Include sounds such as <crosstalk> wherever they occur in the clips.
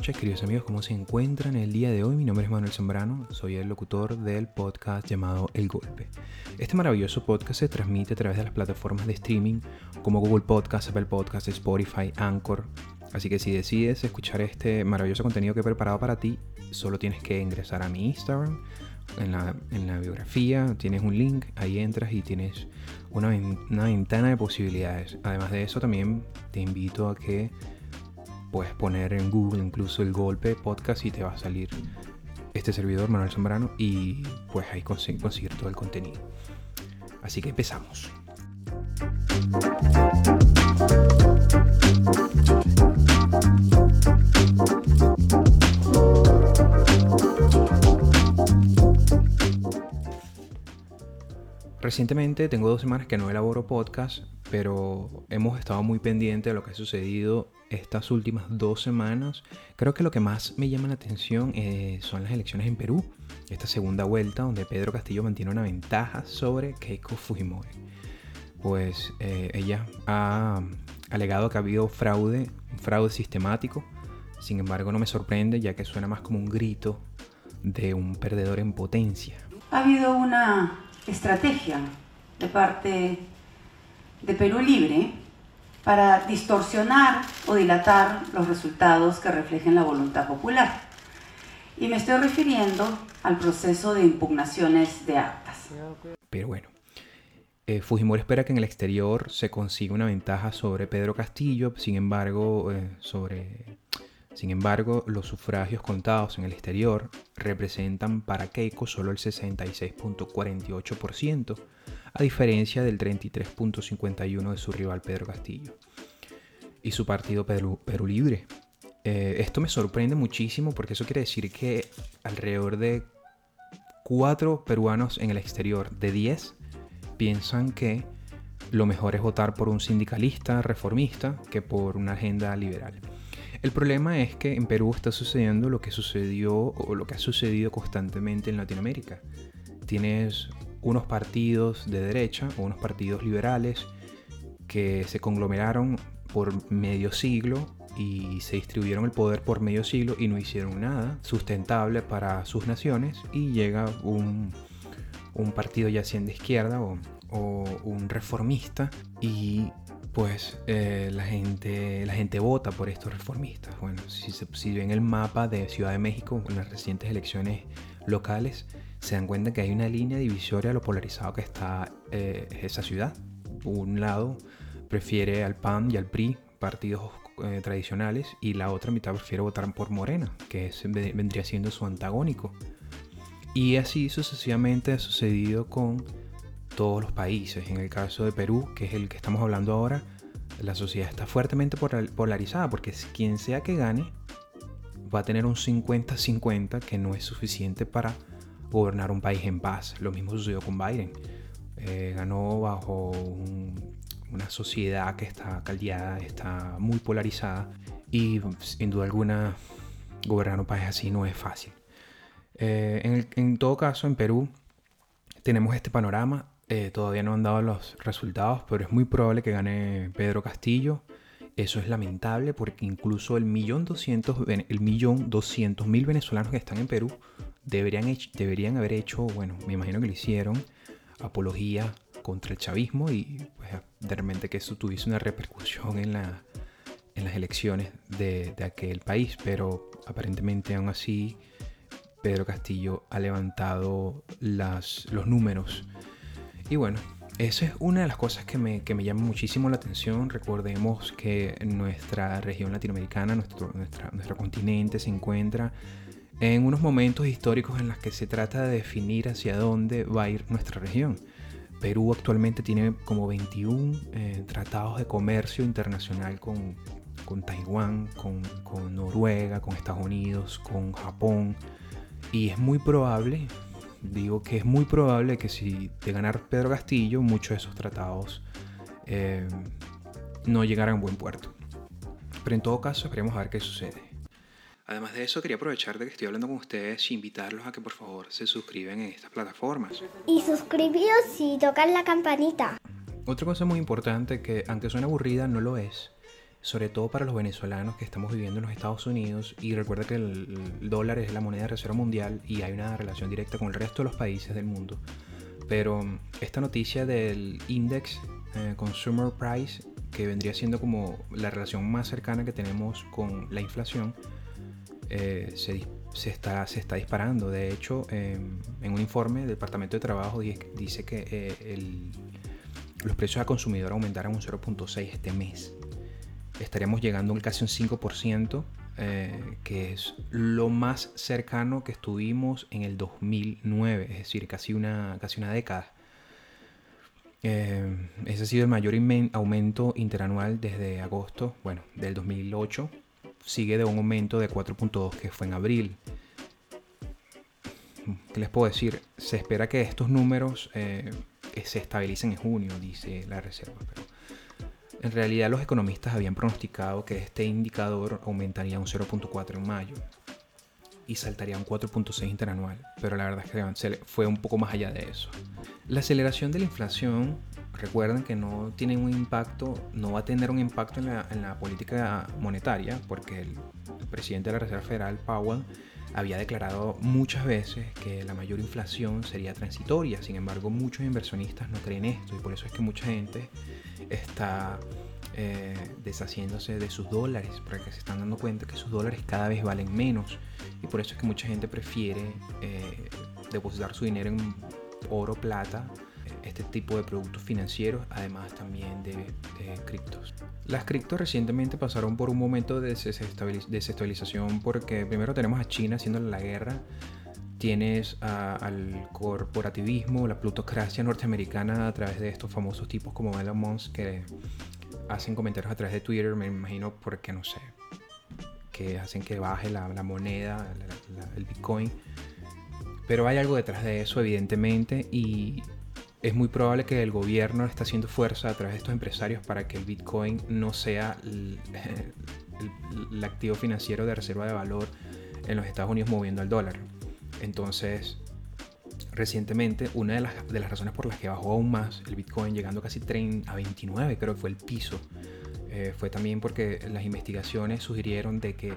queridos amigos, ¿cómo se encuentran el día de hoy? Mi nombre es Manuel Zambrano, soy el locutor del podcast llamado El Golpe. Este maravilloso podcast se transmite a través de las plataformas de streaming como Google Podcast, Apple Podcast, Spotify, Anchor. Así que si decides escuchar este maravilloso contenido que he preparado para ti, solo tienes que ingresar a mi Instagram. En la, en la biografía tienes un link, ahí entras y tienes una, una ventana de posibilidades. Además de eso, también te invito a que puedes poner en Google incluso el golpe podcast y te va a salir este servidor Manuel Zambrano y pues ahí conseguir, conseguir todo el contenido. Así que empezamos. Recientemente tengo dos semanas que no elaboro podcast, pero hemos estado muy pendientes de lo que ha sucedido estas últimas dos semanas. Creo que lo que más me llama la atención eh, son las elecciones en Perú, esta segunda vuelta donde Pedro Castillo mantiene una ventaja sobre Keiko Fujimori. Pues eh, ella ha alegado que ha habido fraude, un fraude sistemático. Sin embargo, no me sorprende ya que suena más como un grito de un perdedor en potencia. Ha habido una estrategia de parte de Perú Libre para distorsionar o dilatar los resultados que reflejen la voluntad popular. Y me estoy refiriendo al proceso de impugnaciones de actas. Pero bueno, eh, Fujimori espera que en el exterior se consiga una ventaja sobre Pedro Castillo, sin embargo, eh, sobre sin embargo, los sufragios contados en el exterior representan para Keiko solo el 66.48%, a diferencia del 33.51% de su rival Pedro Castillo y su partido Perú, Libre. Eh, esto me sorprende muchísimo porque eso quiere decir que alrededor de 4 peruanos en el exterior de 10 piensan que lo mejor es votar por un sindicalista reformista que por una agenda liberal. El problema es que en Perú está sucediendo lo que sucedió o lo que ha sucedido constantemente en Latinoamérica. Tienes unos partidos de derecha unos partidos liberales que se conglomeraron por medio siglo y se distribuyeron el poder por medio siglo y no hicieron nada sustentable para sus naciones y llega un, partido ya sea de izquierda o, o un reformista y pues eh, la, gente, la gente vota por estos reformistas. Bueno, si, si ven el mapa de Ciudad de México en las recientes elecciones locales, se dan cuenta que hay una línea divisoria a lo polarizado que está eh, esa ciudad. Un lado prefiere al PAN y al PRI, partidos eh, tradicionales, y la otra mitad prefiere votar por Morena, que vendría siendo su antagónico. Y así sucesivamente ha sucedido con todos los países. En el caso de Perú, que es el que estamos hablando ahora, la sociedad está fuertemente polarizada porque quien sea que gane va a tener un 50-50 que no es suficiente para gobernar un país en paz. Lo mismo sucedió con Biden. Eh, ganó bajo una sociedad que está caldeada, está muy polarizada y sin duda alguna gobernar un país así no es fácil. Eh, en todo caso, en Perú tenemos este panorama eh, todavía no han dado los resultados, pero es muy probable que gane Pedro Castillo. Eso es lamentable porque incluso el millón doscientos, el millón doscientos mil venezolanos que están en Perú deberían, deberían haber hecho, bueno, me imagino que lo hicieron, apología contra el chavismo y pues, de repente que eso tuviese una repercusión en, la, en las elecciones de, de aquel país. Pero aparentemente aún así Pedro Castillo ha levantado las, los números y bueno, esa es una de las cosas que me, que me llama muchísimo la atención. Recordemos que nuestra región latinoamericana, nuestro, nuestro continente se encuentra en unos momentos históricos en los que se trata de definir hacia dónde va a ir nuestra región. Perú actualmente tiene como 21 eh, tratados de comercio internacional con, con Taiwán, con, con Noruega, con Estados Unidos, con Japón. Y es muy probable, digo que es muy probable que si de ganar Pedro Castillo, muchos de esos tratados eh, no llegaran a buen puerto. Pero en todo caso, esperemos a ver qué sucede. Además de eso, quería aprovechar de que estoy hablando con ustedes y invitarlos a que por favor se suscriban en estas plataformas. Y suscribíos y tocar la campanita. Otra cosa muy importante que, aunque suene aburrida, no lo es, sobre todo para los venezolanos que estamos viviendo en los Estados Unidos. Y recuerda que el, dólar es la moneda de reserva mundial y hay una relación directa con el resto de los países del mundo. Pero esta noticia del Index eh, Consumer Price, que vendría siendo como la relación más cercana que tenemos con la inflación, eh, se, está, disparando. De hecho, em, en un informe del Departamento de Trabajo dice que eh, los precios a consumidor aumentaron un 0.6 este mes. Estaríamos llegando a casi un 5%, eh, que es lo más cercano que estuvimos en el 2009, es decir, casi una, casi una década. Eh, ese ha sido el mayor aumento interanual desde agosto, bueno, del 2008. Sigue de un aumento de 4.2 que fue en abril. ¿Qué les puedo decir? Se espera que estos números eh, se estabilicen en junio, dice la Reserva. Pero en realidad los economistas habían pronosticado que este indicador aumentaría un 0.4 en mayo y saltaría un 4.6 interanual, pero la verdad es que fue un poco más allá de eso. La aceleración de la inflación, recuerden que no tiene un impacto, no va a tener un impacto en la, política monetaria, porque el, presidente de la Reserva Federal, Powell, había declarado muchas veces que la mayor inflación sería transitoria, sin embargo muchos inversionistas no creen esto y por eso es que mucha gente está eh, deshaciéndose de sus dólares, porque se están dando cuenta que sus dólares cada vez valen menos y por eso es que mucha gente prefiere eh, depositar su dinero en oro, plata este tipo de productos financieros, además también de, criptos. Las criptos recientemente pasaron por un momento de desestabilización porque primero tenemos a China haciendo la guerra, tienes al corporativismo, la plutocracia norteamericana a través de estos famosos tipos como Elon Musk que hacen comentarios a través de Twitter, me imagino porque no sé, que hacen que baje la, moneda, el Bitcoin. Pero hay algo detrás de eso, evidentemente, y es muy probable que el gobierno esté haciendo fuerza a través de estos empresarios para que el Bitcoin no sea el, activo financiero de reserva de valor en los Estados Unidos moviendo al dólar. Entonces, recientemente, una de las, de las razones por las que bajó aún más el Bitcoin, llegando casi a 29, creo que fue el piso, eh, fue también porque las investigaciones sugirieron de que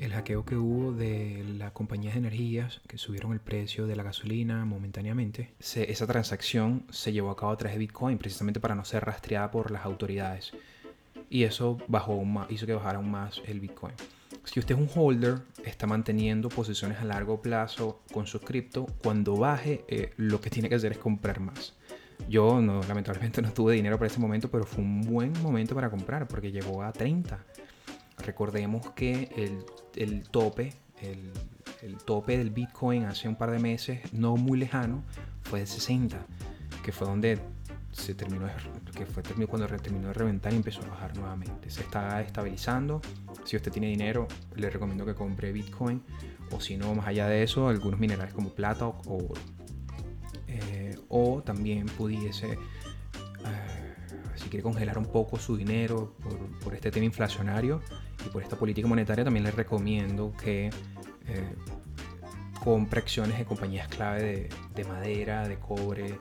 el hackeo que hubo de las compañías de energías que subieron el precio de la gasolina momentáneamente, esa transacción se llevó a cabo a través de Bitcoin precisamente para no ser rastreada por las autoridades. Y eso bajó hizo que bajara aún más el Bitcoin. Si usted es un holder, está manteniendo posiciones a largo plazo con su cripto, cuando baje eh, lo que tiene que hacer es comprar más. Yo no, lamentablemente no tuve dinero para ese momento, pero fue un buen momento para comprar porque llegó a 30. Recordemos que el, tope, el, tope del Bitcoin hace un par de meses, no muy lejano, fue de 60, que fue donde se terminó, que fue cuando terminó de reventar y empezó a bajar nuevamente. Se está estabilizando. Si usted tiene dinero, le recomiendo que compre Bitcoin. O si no, más allá de eso, algunos minerales como plata o oro. Eh, o también pudiese si quiere congelar un poco su dinero por, este tema inflacionario y por esta política monetaria, también les recomiendo que eh, compre acciones de compañías clave de, madera, de cobre,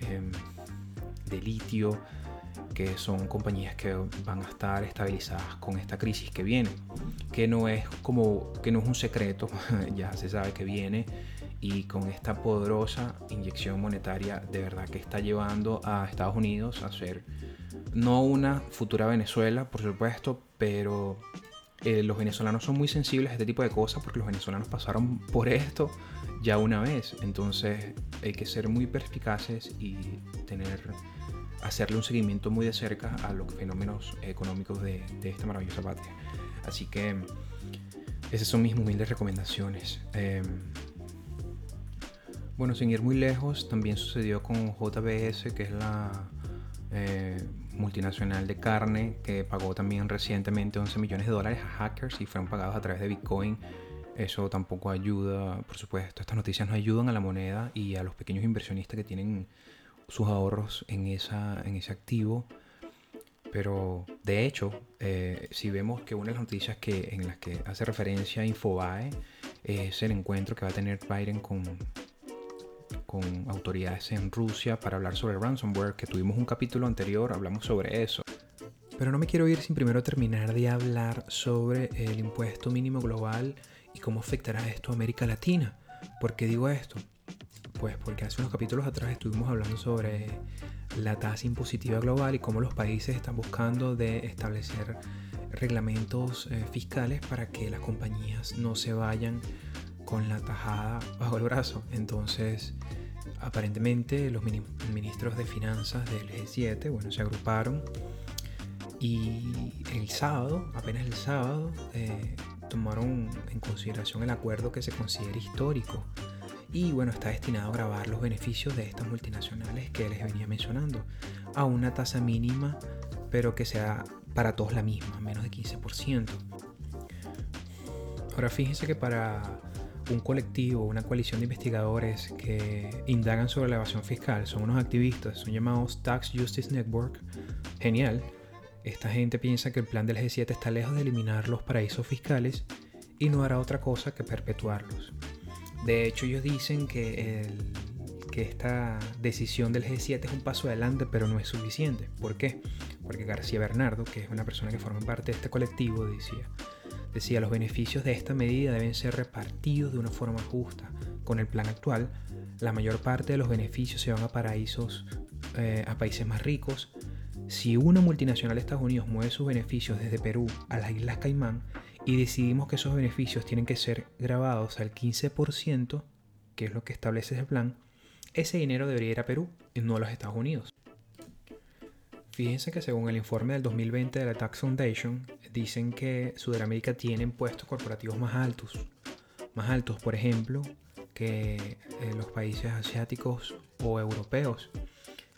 em, de litio, que son compañías que van a estar estabilizadas con esta crisis que viene, que no es como que no es un secreto, <laughs> ya se sabe que viene y con esta poderosa inyección monetaria de verdad que está llevando a Estados Unidos a ser no una futura Venezuela, por supuesto, pero eh, los venezolanos son muy sensibles a este tipo de cosas porque los venezolanos pasaron por esto ya una vez. Entonces hay que ser muy perspicaces y tener, hacerle un seguimiento muy de cerca a los fenómenos económicos de, esta maravillosa patria. Así que esas son mis humildes recomendaciones. Em, bueno, sin ir muy lejos, también sucedió con JBS, que es la eh, multinacional de carne que pagó también recientemente 11 millones de dólares a hackers y fueron pagados a través de Bitcoin. Eso tampoco ayuda, por supuesto. Estas noticias no ayudan a la moneda y a los pequeños inversionistas que tienen sus ahorros en, esa, en ese activo. Pero de hecho, eh, si vemos que una de las noticias que, en las que hace referencia Infobae es el encuentro que va a tener Biden con con autoridades en Rusia para hablar sobre ransomware, que tuvimos un capítulo anterior, hablamos sobre eso. Pero no me quiero ir sin primero terminar de hablar sobre el impuesto mínimo global y cómo afectará esto a América Latina. ¿Por qué digo esto? Pues porque hace unos capítulos atrás estuvimos hablando sobre la tasa impositiva global y cómo los países están buscando de establecer reglamentos eh, fiscales para que las compañías no se vayan con la tajada bajo el brazo. Entonces, aparentemente los ministros de finanzas del G7, bueno, se agruparon y el sábado, apenas el sábado, eh, tomaron en consideración el acuerdo que se considera histórico y bueno, está destinado a grabar los beneficios de estas multinacionales que les venía mencionando a una tasa mínima, pero que sea para todos la misma, menos de 15%. Ahora fíjense que para un colectivo, una coalición de investigadores que indagan sobre la evasión fiscal, son unos activistas, son llamados Tax Justice Network, genial. Esta gente piensa que el plan del G7 está lejos de eliminar los paraísos fiscales y no hará otra cosa que perpetuarlos. De hecho, ellos dicen que, que esta decisión del G7 es un paso adelante, pero no es suficiente. ¿Por qué? Porque García Bernardo, que es una persona que forma parte de este colectivo, decía, decía, los beneficios de esta medida deben ser repartidos de una forma justa. Con el plan actual, la mayor parte de los beneficios se van a paraísos, eh, a países más ricos. Si una multinacional de Estados Unidos mueve sus beneficios desde Perú a las Islas Caimán, y decidimos que esos beneficios tienen que ser grabados al 15%, que es lo que establece ese plan, ese dinero debería ir a Perú y no a los Estados Unidos. Fíjense que según el informe del 2020 de la Tax Foundation, dicen que Sudamérica tiene impuestos corporativos más altos. Más altos, por ejemplo, que eh, los países asiáticos o europeos.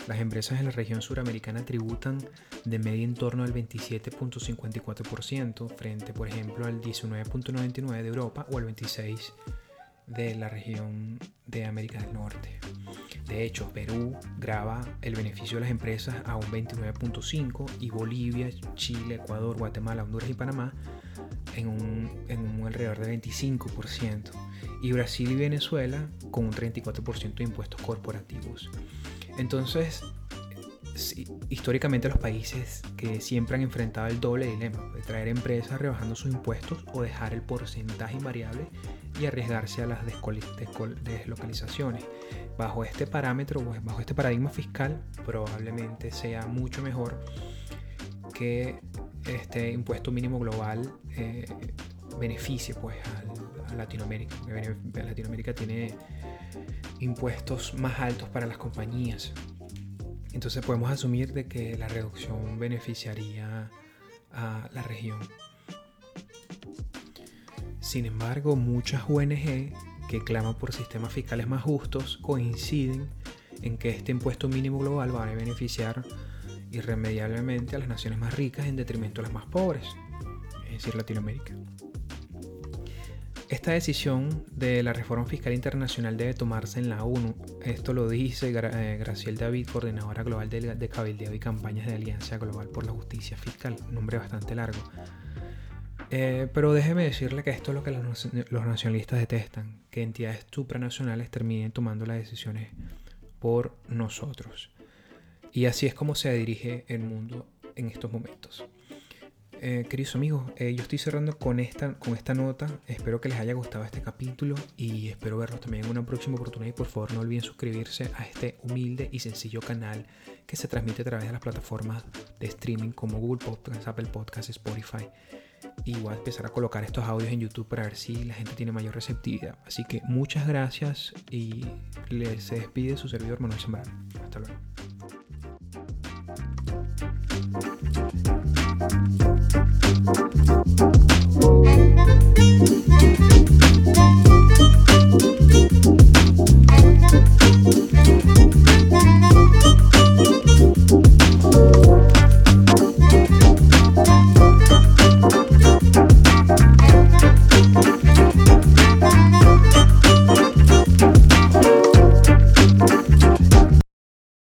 Las empresas en la región suramericana tributan de media en torno al 27.54% frente, por ejemplo, al 19.99% de Europa o al 26% de la región de América del Norte. De hecho, Perú graba el beneficio de las empresas a un 29.5% y Bolivia, Chile, Ecuador, Guatemala, Honduras y Panamá en un, en un alrededor de 25%. Y Brasil y Venezuela con un 34% de impuestos corporativos. Entonces, históricamente los países que siempre han enfrentado el doble dilema de traer empresas rebajando sus impuestos o dejar el porcentaje invariable y arriesgarse a las deslocalizaciones. Bajo este parámetro, pues, bajo este paradigma fiscal, probablemente sea mucho mejor que este impuesto mínimo global eh, beneficie pues, a Latinoamérica. Latinoamérica tiene impuestos más altos para las compañías. Entonces podemos asumir de que la reducción beneficiaría a la región. Sin embargo, muchas ONG que claman por sistemas fiscales más justos coinciden en que este impuesto mínimo global va a beneficiar irremediablemente a las naciones más ricas en detrimento de las más pobres, es decir, Latinoamérica. Esta decisión de la reforma fiscal internacional debe tomarse en la ONU. Esto lo dice eh, Graciel David, coordinadora global de, cabildeo y campañas de Alianza Global por la Justicia Fiscal. Nombre bastante largo. Eh, pero déjeme decirle que esto es lo que los nacionalistas detestan, que entidades supranacionales terminen tomando las decisiones por nosotros. Y así es como se dirige el mundo en estos momentos. Eh, queridos amigos, eh, yo estoy cerrando con esta, con esta nota. Espero que les haya gustado este capítulo y espero verlos también en una próxima oportunidad. Y por favor, no olviden suscribirse a este humilde y sencillo canal que se transmite a través de las plataformas de streaming como Google Podcasts, Apple Podcasts, Spotify. Y voy a empezar a colocar estos audios en YouTube para ver si la gente tiene mayor receptividad. Así que muchas gracias y les despide su servidor Manuel Zambrano. Hasta luego.